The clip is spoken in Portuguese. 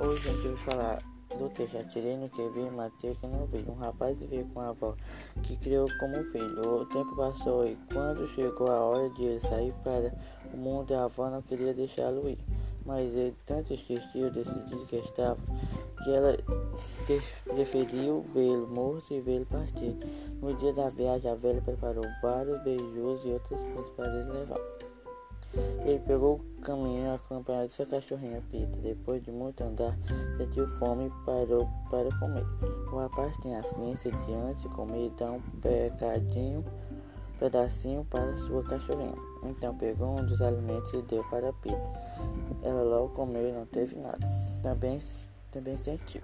Hoje gente vai falar do texto Atirei no que vi, matei que não vi. Um rapaz vivia com a avó, que criou como filho. O tempo passou e quando chegou a hora de ele sair para o mundo, a avó não queria deixá-lo ir. Mas ele tanto insistiu, decidido que estava, que ela preferiu vê-lo morto e vê-lo partir. No dia da viagem, a velha preparou vários beijos e outras coisas para ele levar. Ele pegou o caminho acompanhado de sua cachorrinha Pita. Depois de muito andar, sentiu fome e parou para comer. O rapaz tinha a ciência de antes de comer dar um pecadinho, pedacinho para sua cachorrinha. Então pegou um dos alimentos e deu para Pita. Ela logo comeu e não teve nada. Também, também sentiu.